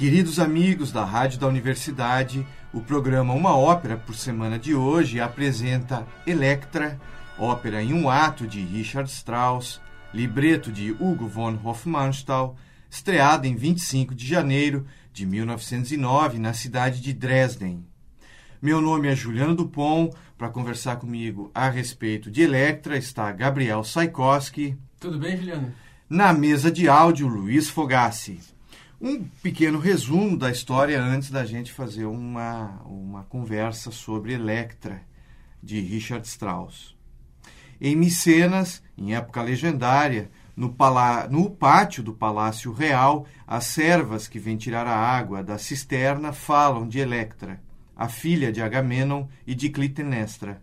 Queridos amigos da Rádio da Universidade, o programa Uma Ópera por Semana de hoje apresenta Electra, ópera em um ato de Richard Strauss, libreto de Hugo von Hofmannsthal, estreada em 25 de janeiro de 1909 na cidade de Dresden. Meu nome é Juliano Dupont. Para conversar comigo a respeito de Electra está Gabriel Saikoski. Tudo bem, Juliano? Na mesa de áudio, Luiz Fogassi. Um pequeno resumo da história antes da gente fazer uma, uma conversa sobre Electra, de Richard Strauss. Em Micenas, em época legendária, no, palá no pátio do Palácio Real, as servas que vêm tirar a água da cisterna falam de Electra, a filha de Agamenon e de Clitemnestra.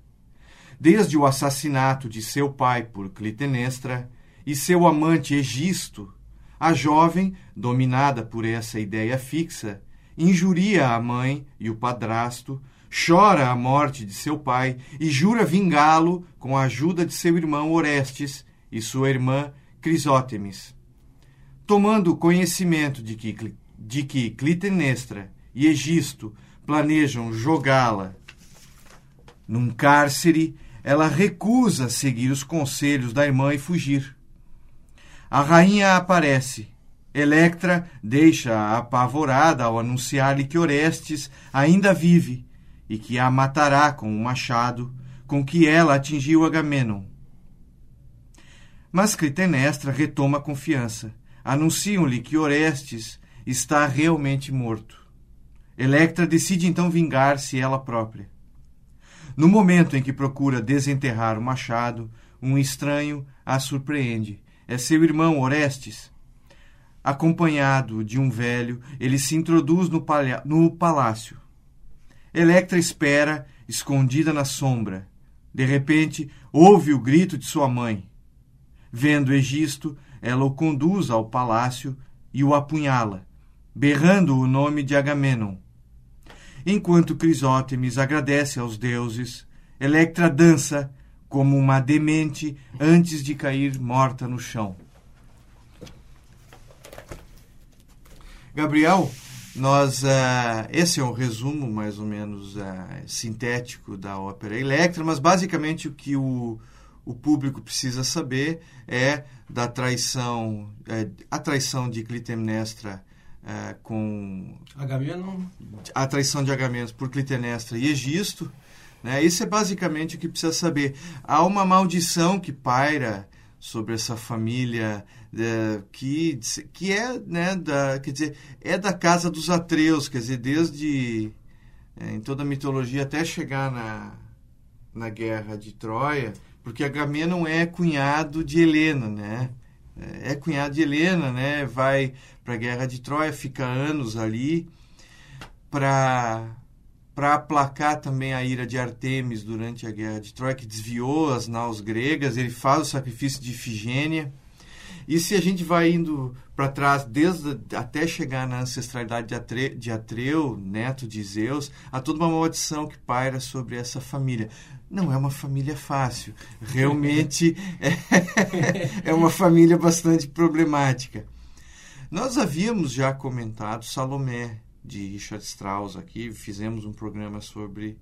Desde o assassinato de seu pai por Clitemnestra e seu amante Egisto, a jovem, dominada por essa ideia fixa, injuria a mãe e o padrasto, chora a morte de seu pai e jura vingá-lo com a ajuda de seu irmão Orestes e sua irmã Crisótemis. Tomando conhecimento de que, de que Clitemnestra e Egisto planejam jogá-la num cárcere, ela recusa seguir os conselhos da irmã e fugir. A rainha aparece. Electra deixa-a apavorada ao anunciar-lhe que Orestes ainda vive e que a matará com um machado com que ela atingiu Agamenon. Mas Clitemnestra retoma a confiança. Anunciam-lhe que Orestes está realmente morto. Electra decide então vingar-se ela própria. No momento em que procura desenterrar o machado, um estranho a surpreende é seu irmão Orestes. Acompanhado de um velho, ele se introduz no, no palácio. Electra espera, escondida na sombra. De repente, ouve o grito de sua mãe. Vendo Egisto, ela o conduz ao palácio e o apunhala, berrando o nome de Agamenon. Enquanto Crisótemis agradece aos deuses, Electra dança como uma demente antes de cair morta no chão. Gabriel, nós uh, esse é um resumo mais ou menos uh, sintético da ópera Electra, mas basicamente o que o, o público precisa saber é da traição, é, a traição de Clitemnestra é, com Agamenon, a traição de Agamenon por Clitemnestra e Egisto, né? Isso é basicamente o que precisa saber. Há uma maldição que paira sobre essa família é, que, que é né, da quer dizer é da casa dos Atreus quer dizer desde é, em toda a mitologia até chegar na, na guerra de Troia porque Agamenon é cunhado de Helena né é, cunhado de Helena né vai para a guerra de Troia fica anos ali para para aplacar também a ira de Artemis durante a guerra de Troia, que desviou as naus gregas, ele faz o sacrifício de Ifigênia. E se a gente vai indo para trás, desde até chegar na ancestralidade de, Atre, de Atreu, neto de Zeus, há toda uma maldição que paira sobre essa família. Não é uma família fácil, realmente é, é uma família bastante problemática. Nós havíamos já comentado Salomé, de Richard Strauss aqui, fizemos um programa sobre,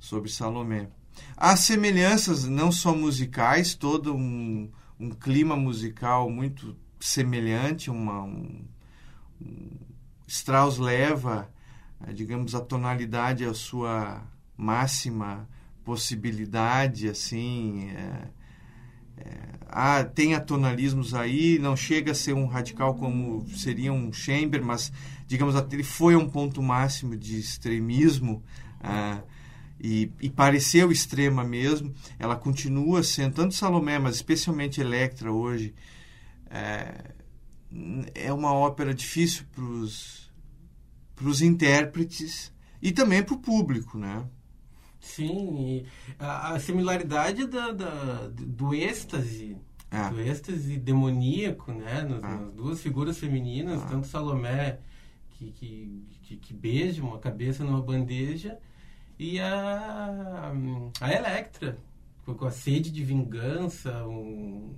sobre Salomé. Há semelhanças não só musicais, todo um, um clima musical muito semelhante, uma, um, um, Strauss leva, eh, digamos, a tonalidade à sua máxima possibilidade, assim, é, tem atonalismos aí, não chega a ser um radical como seria um Chamber, mas digamos ele foi um ponto máximo de extremismo ah, e, e, pareceu extrema mesmo. Ela continua sendo tanto Salomé, mas especialmente Electra hoje é, é uma ópera difícil para os intérpretes e também para o público, né? Sim, a, a, similaridade da, da, do êxtase, ah. do êxtase demoníaco, né? Nas, ah. nas duas figuras femininas, ah. tanto Salomé que, que, que, que, beija uma cabeça numa bandeja e a, a Electra, com a sede de vingança, um,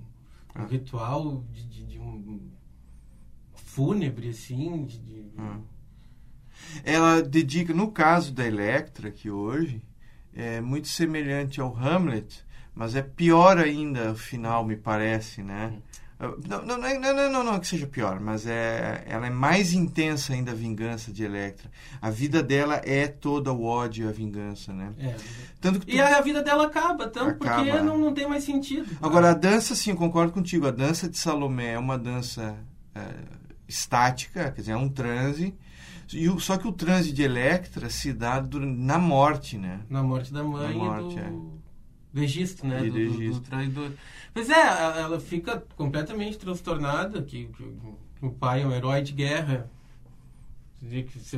um ritual de, de, de, um fúnebre, assim, de, de Ela dedica, no caso da Electra, que hoje é muito semelhante ao Hamlet, mas é pior ainda o final, me parece, né? Não, não, não, não, não, que seja pior, mas é, ela é mais intensa ainda a vingança de Electra. A vida dela é toda o ódio e a vingança, né? É. Tanto tu... E a vida dela acaba, tanto porque não, não tem mais sentido. Agora, a dança, sim, concordo contigo. A dança de Salomé é uma dança é, estática, quer dizer, é um transe. E o, só que o transe de Electra se dá na morte, né? Na morte da mãe na morte, do... É do registro, né? Do, do, do, traidor. Pois é, ela fica completamente transtornada, que, que, o pai é um herói de guerra, que você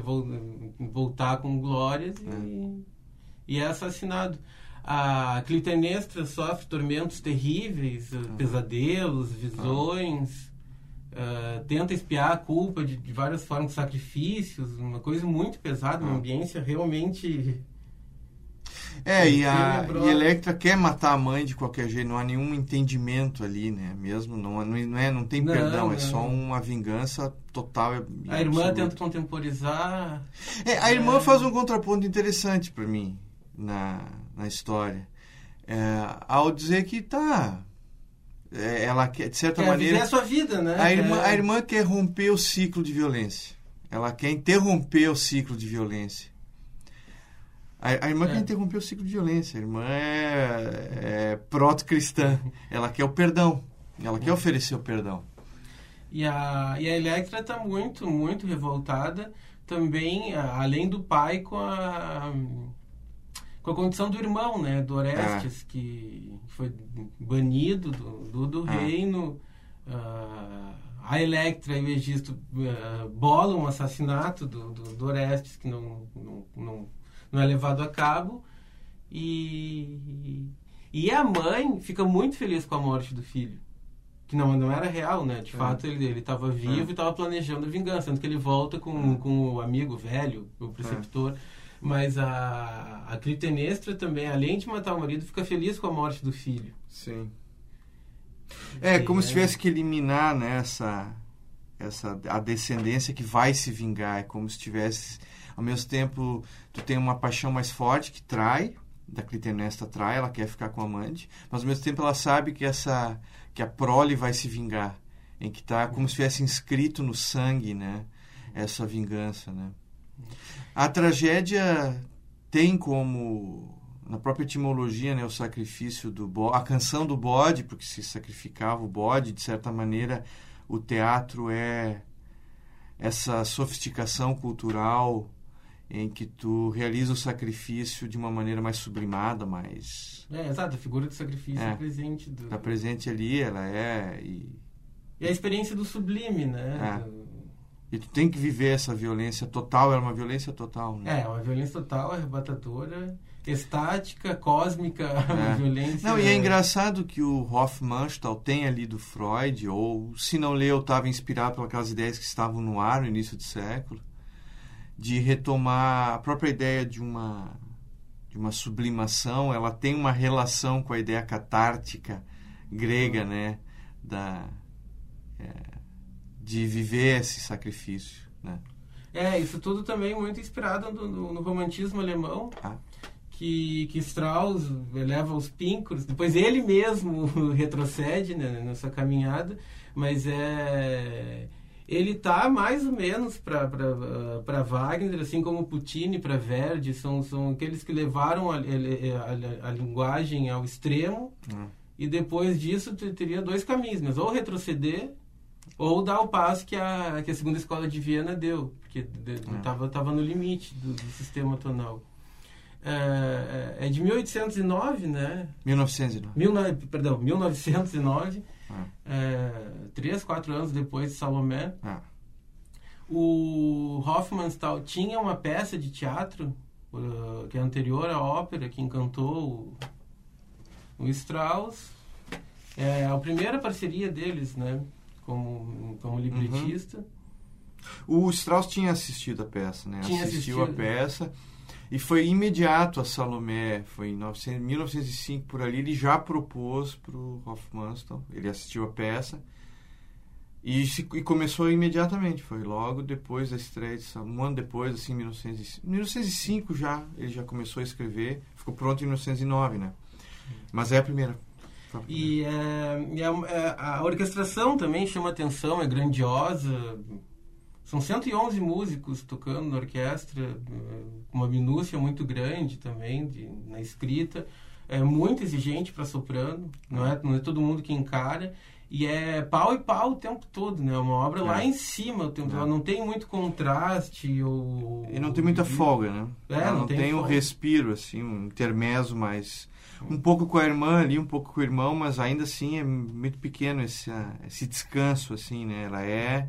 voltar com glórias e, é. e é assassinado. A Clitemnestra sofre tormentos terríveis, pesadelos, visões. Uh, tenta espiar a culpa de, de, várias formas de sacrifícios, uma coisa muito pesada, uma ambiência realmente é, e a e Electra quer matar a mãe de qualquer jeito, não há nenhum entendimento ali, né? Mesmo, não, não, é, não tem não, perdão, não. é só uma vingança total. A irmã absoluta. tenta contemporizar. É, a é. irmã faz um contraponto interessante para mim na, na história. É, ao dizer que tá. É, ela quer, de certa quer maneira. A sua vida, né? A irmã, a irmã quer romper o ciclo de violência. Ela quer interromper o ciclo de violência. A, a irmã é. quer interromper o ciclo de violência. A irmã é, é proto-cristã. Ela quer o perdão. Ela quer oferecer o perdão. E a, e a Electra está muito, muito revoltada também, além do pai, com a, com a condição do irmão, né? Do Orestes, é. que foi banido do, do, do é. reino. Uh, a Electra e o Egisto uh, bolam o assassinato do, do, do Orestes, que não, não, não não é levado a cabo. E, e a mãe fica muito feliz com a morte do filho. Que não, não era real, né? De é. fato, ele estava vivo é. e estava planejando a vingança. Tanto que ele volta com, é. com o amigo velho, o preceptor. Mas a, a Clitemnestra também, além de matar o marido, fica feliz com a morte do filho. Sim. É, como se tivesse que eliminar né, essa, essa, a descendência que vai se vingar. É como se tivesse ao mesmo tempo, tu tem uma paixão mais forte que trai, da Clitemnestra trai, ela quer ficar com o amante, mas ao mesmo tempo ela sabe que essa que a prole vai se vingar, em que está como se tivesse inscrito no sangue, né, essa vingança, né? A tragédia tem como na própria etimologia, né, o sacrifício do bode, a canção do bode, porque se sacrificava o bode, de certa maneira, o teatro é essa sofisticação cultural em que tu realiza o sacrifício de uma maneira mais sublimada, mais... É, exato, a figura do sacrifício é, presente. Do... Está presente ali, ela é... E, e a experiência do sublime, né? É. E tu tem que viver essa violência total, é uma violência total, né? É, uma violência total, arrebatadora, estática, cósmica, é. violência... Não, e é engraçado que o Hofmannsthal tem ali do Freud, ou se não leu, estava inspirado pelas ideias que estavam no ar no início do século, de retomar a própria ideia de uma de uma sublimação, ela tem uma relação com a ideia catártica grega, né, da é, de viver esse sacrifício, né? É, isso tudo também muito inspirado no, no, romantismo alemão. Ah. Que, que Strauss eleva os píncoros, depois ele mesmo retrocede né, nessa caminhada, mas é ele tá mais ou menos para uh, Wagner, assim como Puccini para Verdi, são, são aqueles que levaram a, a, a, a linguagem ao extremo uhum. e depois disso teria dois caminhos, mas ou retroceder ou dar o passo que a, que a segunda escola de Viena deu, porque estava uhum. tava no limite do, do sistema tonal. É, é, é de 1809, né? 1909. Mil, perdão, 1909 é, três, quatro anos depois de Salomé. Ah. O Hoffmannsthal tinha uma peça de teatro uh, que é anterior à ópera, que encantou o, o Strauss. É a primeira parceria deles, né? Como, como libretista. Uhum. O Strauss tinha assistido a peça, né? Tinha Assistiu assistido. a peça. E foi imediato a Salomé, foi em 900, 1905 por ali, ele já propôs para o Hofmannsthal, ele assistiu a peça E, se, e começou imediatamente, foi logo depois da estreia, de, um ano depois, assim, 1905, 1905 já, ele já começou a escrever, ficou pronto em 1909, né? Mas é a primeira. E, é, e a, é, a, orquestração também chama atenção, é grandiosa. São 111 músicos tocando na orquestra, é, uma minúcia muito grande também de, na escrita. É muito exigente para soprano, não é, não é todo mundo que encara. E é pau e pau o tempo todo, né? Uma obra é. lá em cima o tempo é. Não tem muito contraste ou... E não tem muita folga, né? É, não, não tem, tem um respiro, assim, um intermezzo mais... Um pouco com a irmã ali, um pouco com o irmão, mas ainda assim é muito pequeno esse, esse descanso, assim, né? Ela é...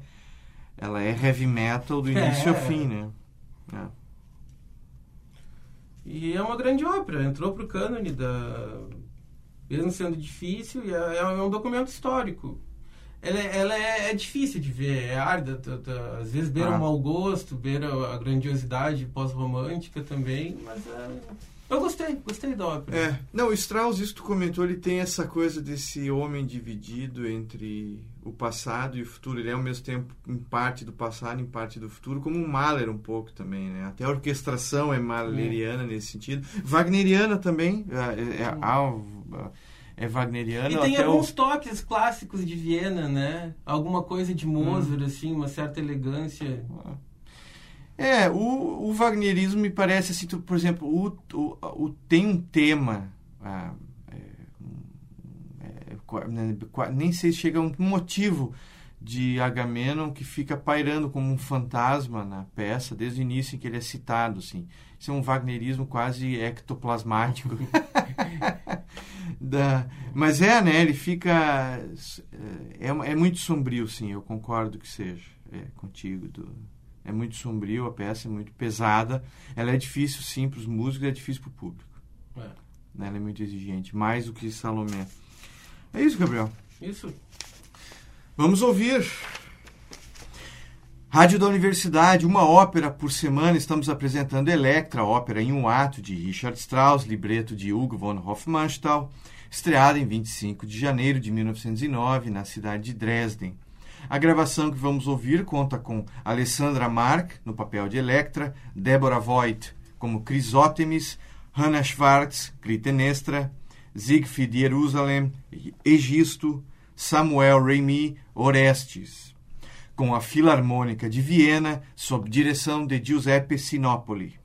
Ela é heavy metal do início é. ao fim, né? É. E é uma grande ópera. Entrou pro cânone da mesmo sendo difícil, e é, é um documento histórico. Ela, é, ela é, é, difícil de ver, é árida, tá, tá, às vezes beira ah. o mau gosto, beira a grandiosidade pós-romântica também, mas é, eu gostei, gostei da ópera. É, não, o Strauss, isso tu comentou, ele tem essa coisa desse homem dividido entre o passado e o futuro. Ele é ao mesmo tempo em parte do passado, em parte do futuro, como o Mahler um pouco também, né? Até a orquestração é mahleriana é. nesse sentido. Wagneriana também, é, é, é, é wagneriana. E tem alguns o... toques clássicos de Viena, né? Alguma coisa de Mozart, hum. assim, uma certa elegância. É, o, o wagnerismo me parece assim, tu, por exemplo, o, o, o, tem um tema... Ah, nem sei se chega a um motivo de Agamenon que fica pairando como um fantasma na peça desde o início em que ele é citado, assim. Isso é um wagnerismo quase ectoplasmático. da, mas é, né? Ele fica é, é muito sombrio, sim. Eu concordo que seja é, contigo. Do, é muito sombrio a peça, é muito pesada. Ela é difícil, sim, para os músicos, é difícil para o público. É. Ela é muito exigente, mais do que Salomé. É isso, Gabriel. Isso. Vamos ouvir. Rádio da Universidade, uma ópera por semana. Estamos apresentando Electra, ópera em um ato de Richard Strauss, libreto de Hugo von Hofmannsthal, estreada em 25 de janeiro de 1909 na cidade de Dresden. A gravação que vamos ouvir conta com Alessandra Mark no papel de Electra, Deborah Voigt como Crisótemis, Hannah Schwartz, Clitemnestra, Siegfried Jerusalem, Egisto, Samuel Remy Orestes, com a Filarmônica de Viena, sob direção de Giuseppe Sinopoli.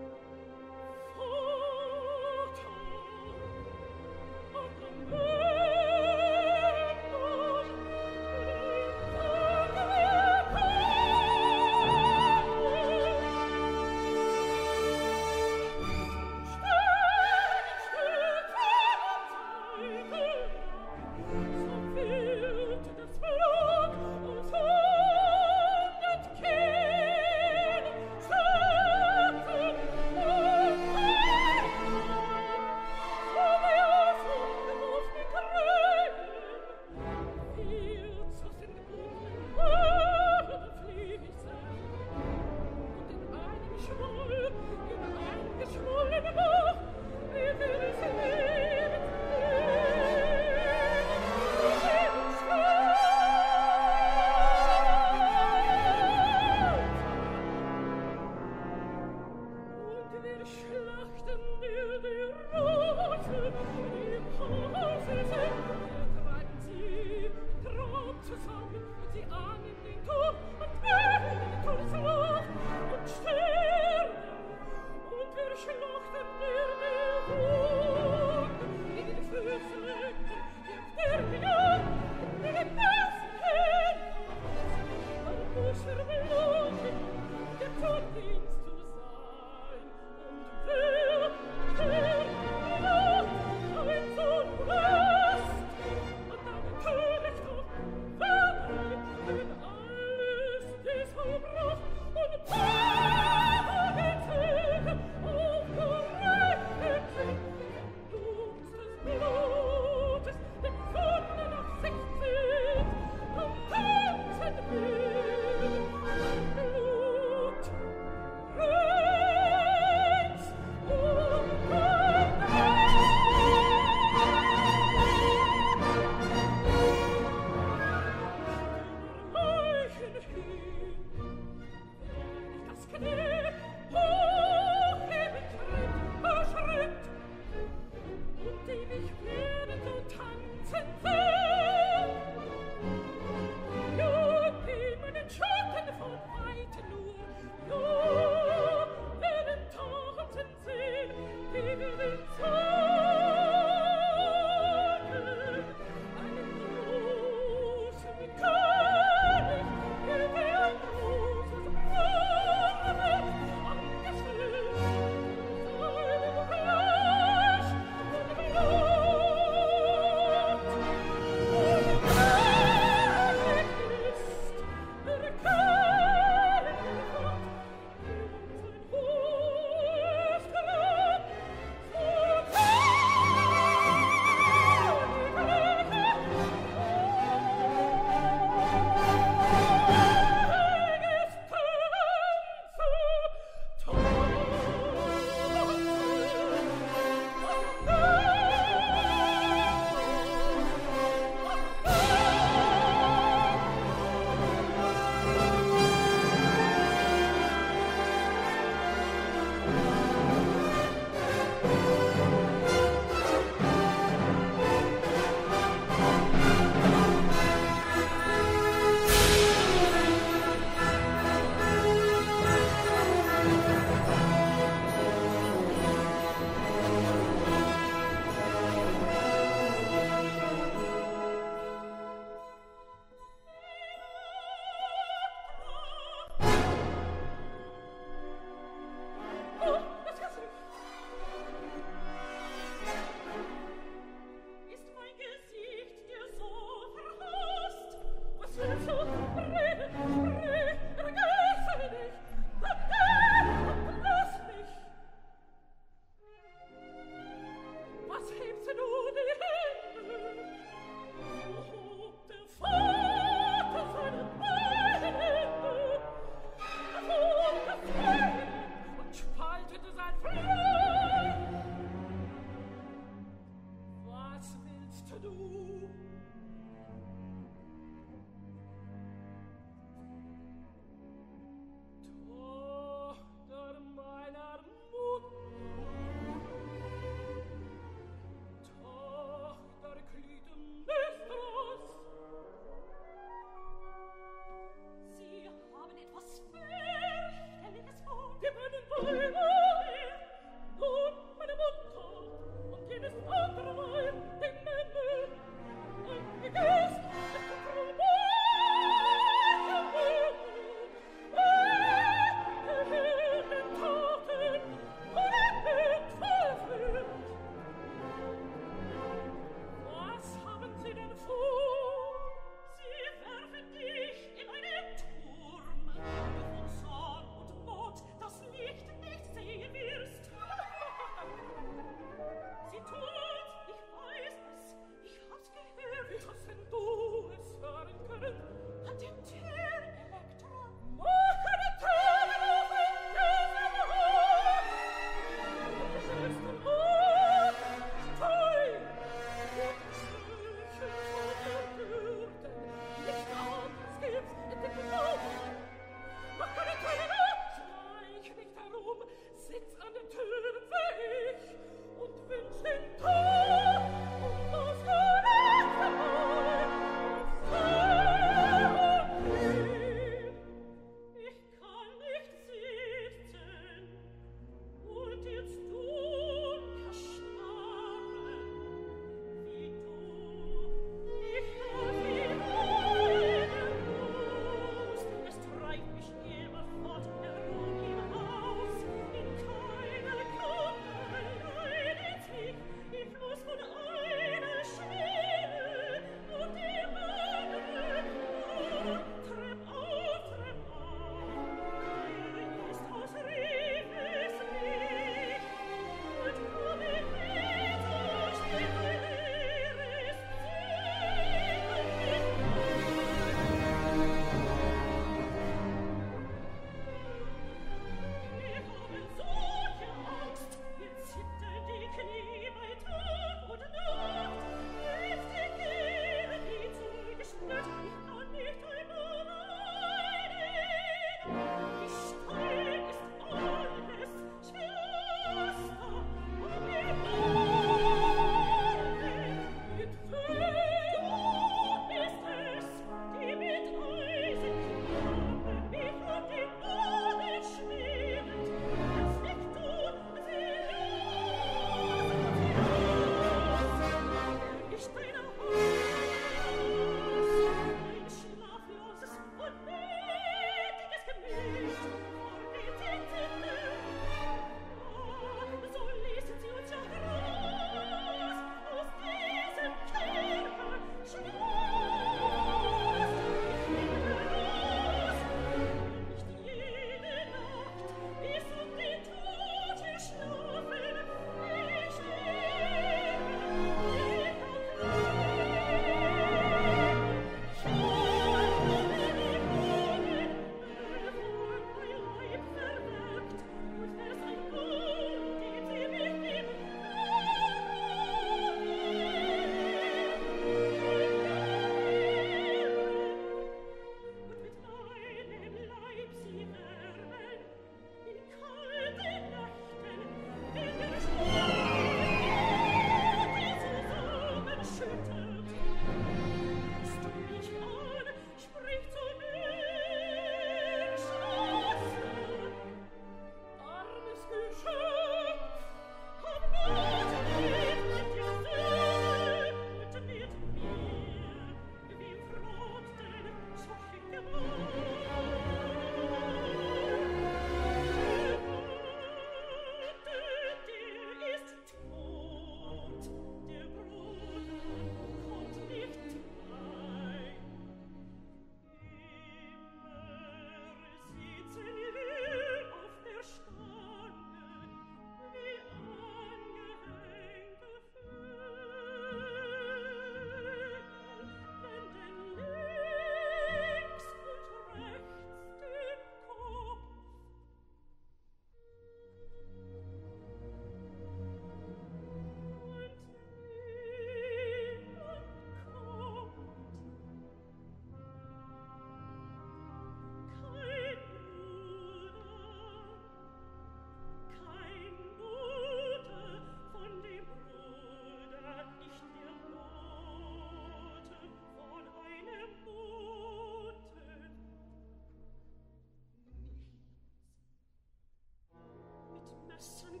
son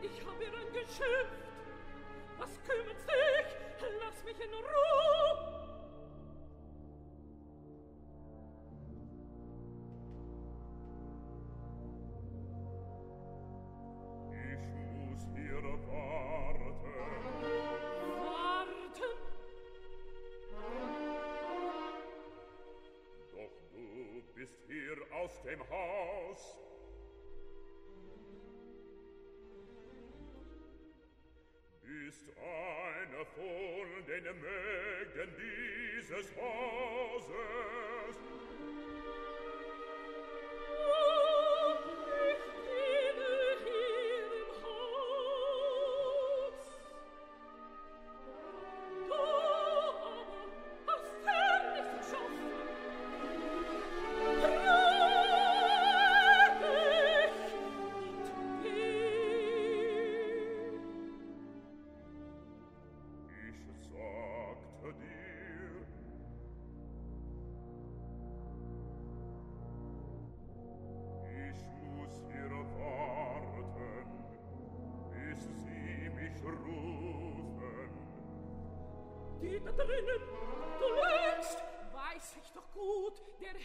Ich habe ihr ein Geschäft. Was kümmert's dich? Lass mich in Ruhe.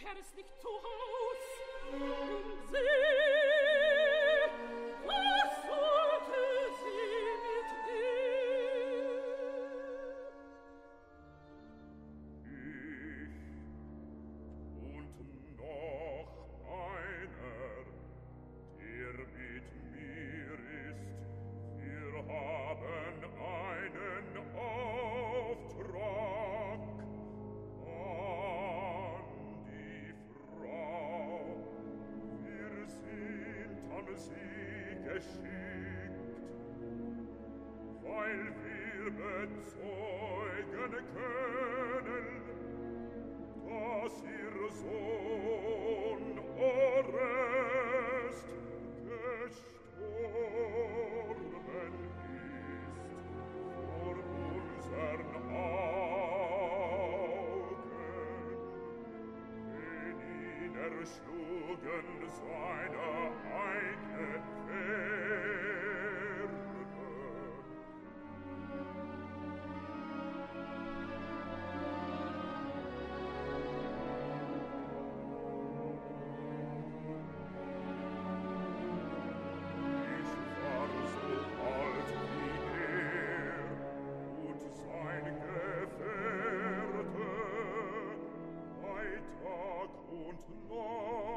Herr ist nicht. als Oh.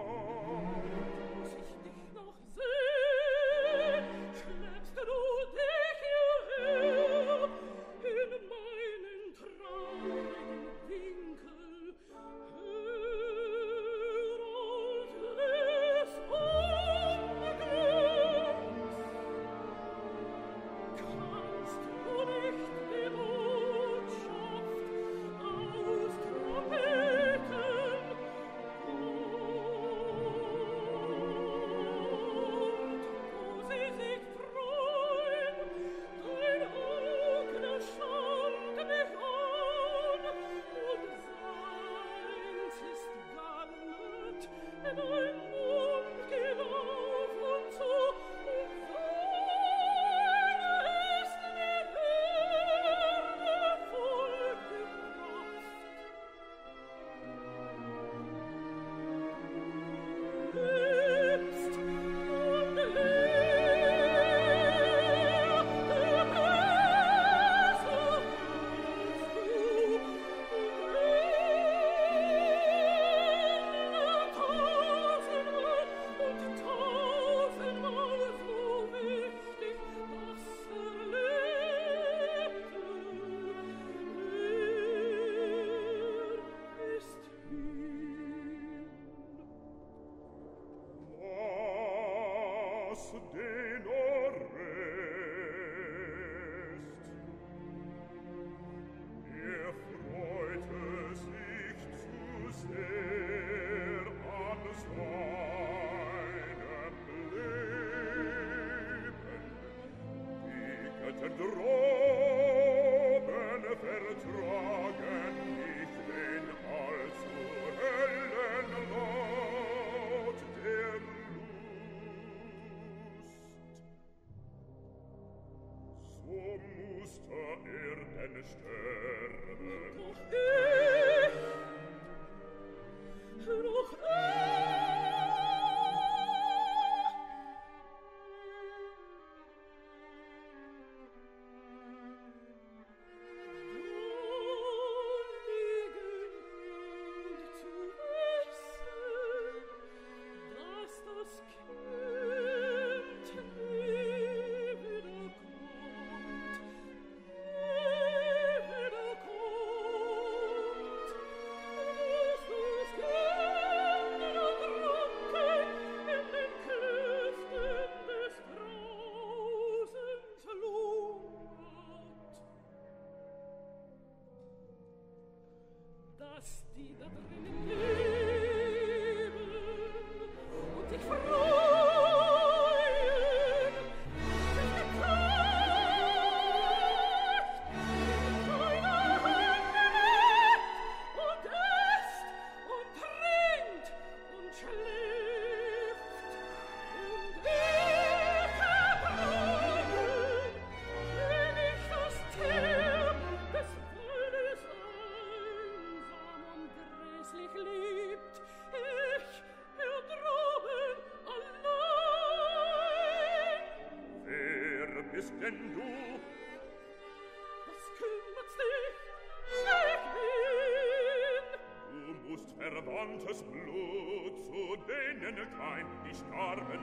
verwandtes Blut, zu denen kein ich starben,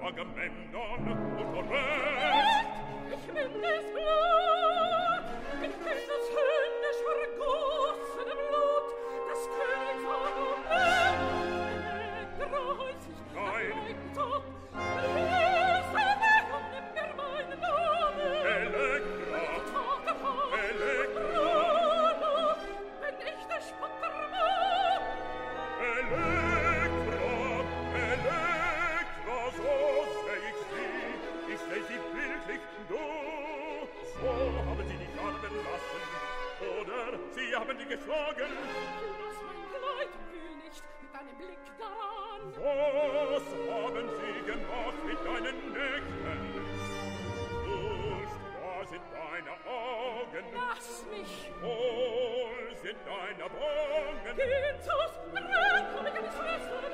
Agamemnon und Orest. Ich will das Blut, ich will das Blut. was haben sie gemacht mit deinen Nächten? Durst war sind deine Augen. Lass mich! Hohl sind deine Wangen. Geht aus! Komm, ich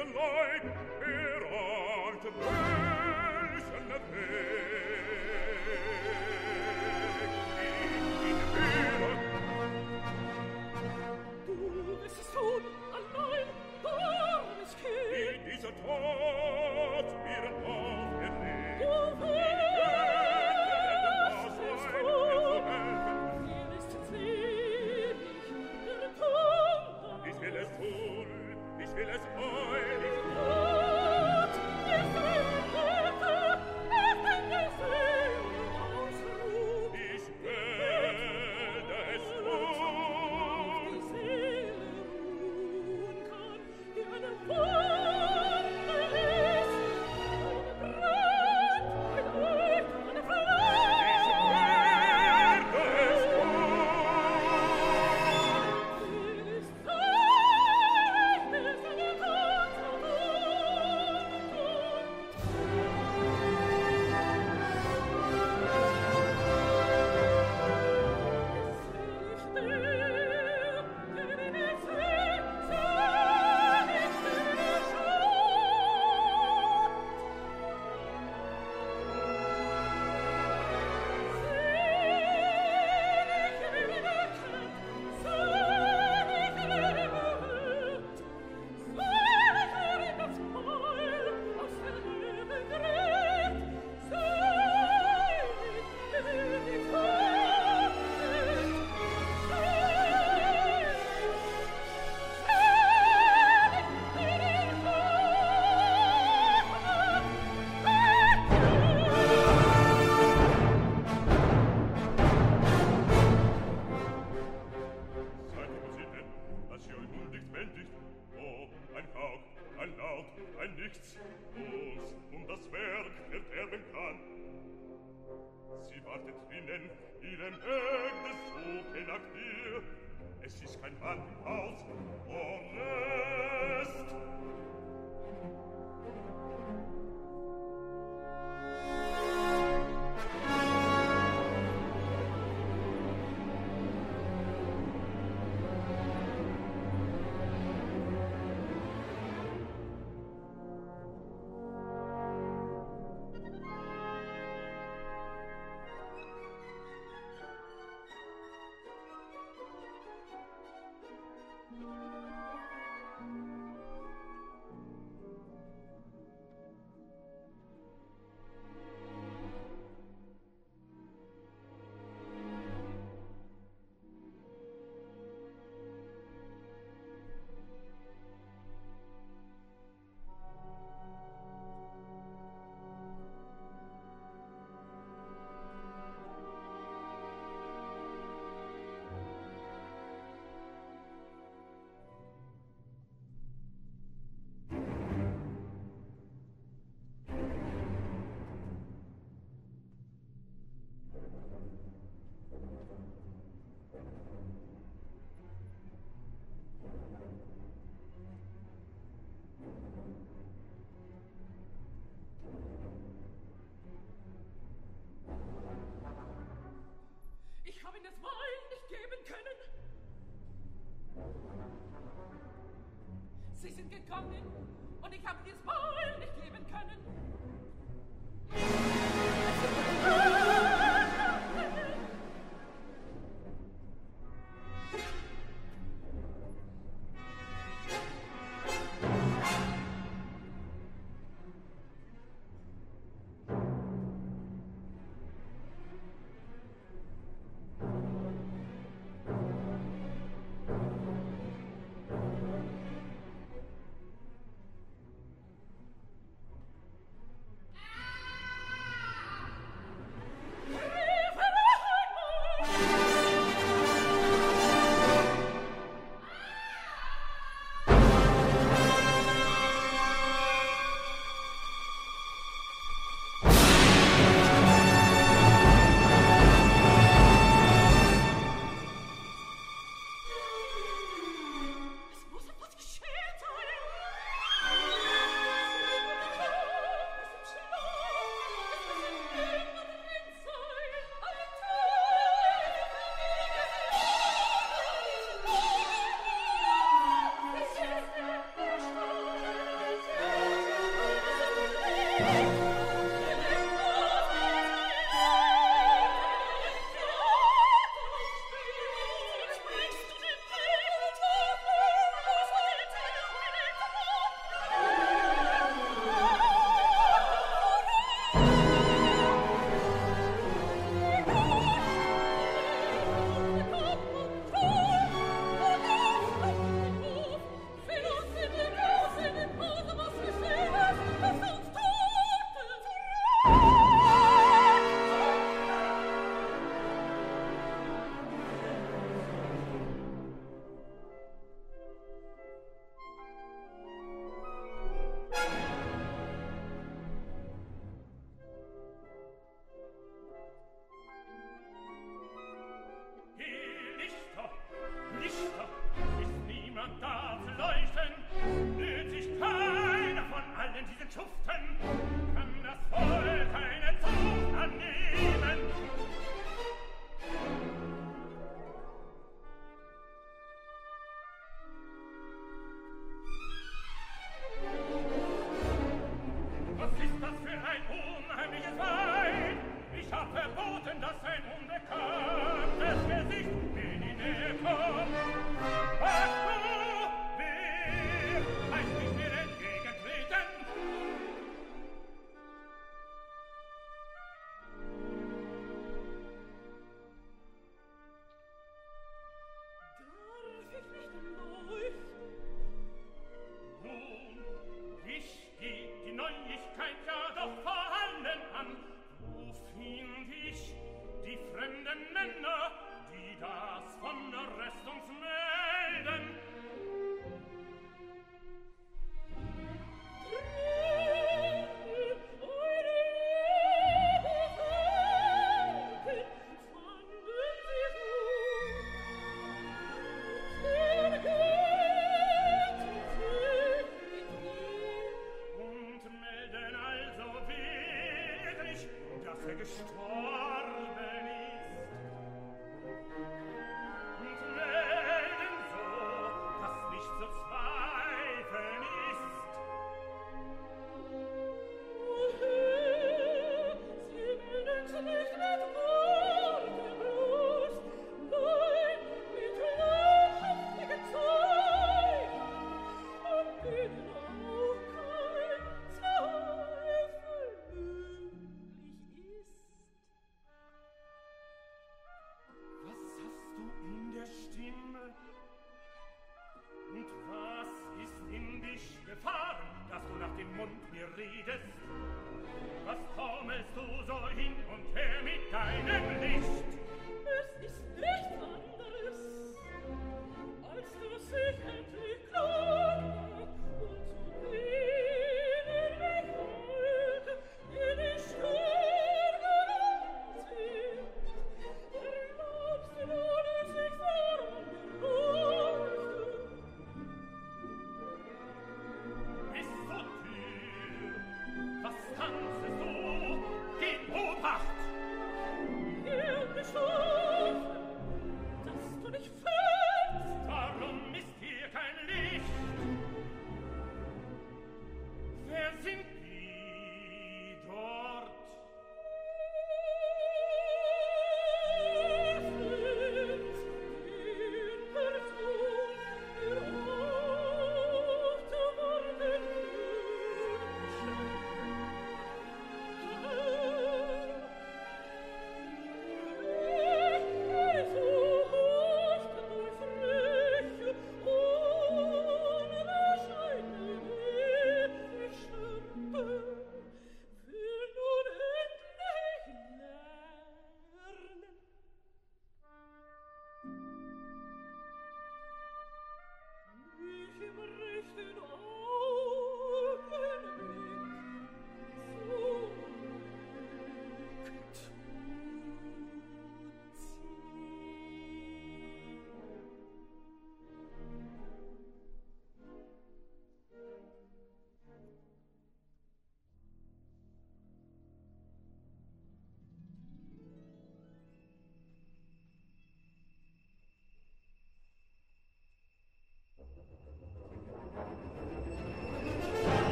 Christenleib, er ahnt, gegangen und ich habe dir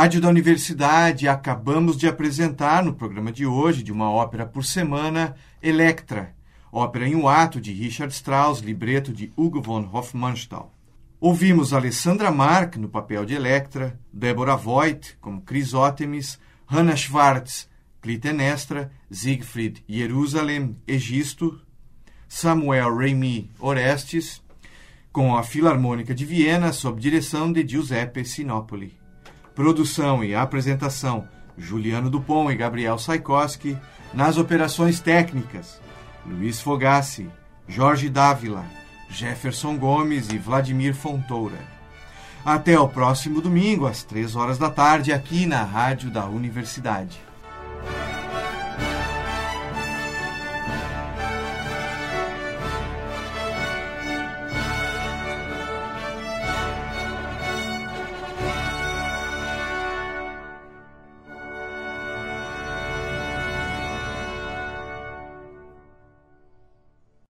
Rádio da Universidade, acabamos de apresentar no programa de hoje, de uma ópera por semana, Electra, ópera em um ato de Richard Strauss, libreto de Hugo von Hofmannsthal. Ouvimos Alessandra Mark no papel de Electra, Deborah Voigt como Crisótemis, Hannah Schwartz, Clitemnestra, Siegfried Jerusalem, Egisto, Samuel Raimi Orestes, com a Filarmônica de Viena sob direção de Giuseppe Sinopoli. Produção e apresentação: Juliano Dupont e Gabriel Saikoski. Nas operações técnicas: Luiz Fogassi, Jorge Dávila, Jefferson Gomes e Vladimir Fontoura. Até o próximo domingo, às três horas da tarde, aqui na Rádio da Universidade.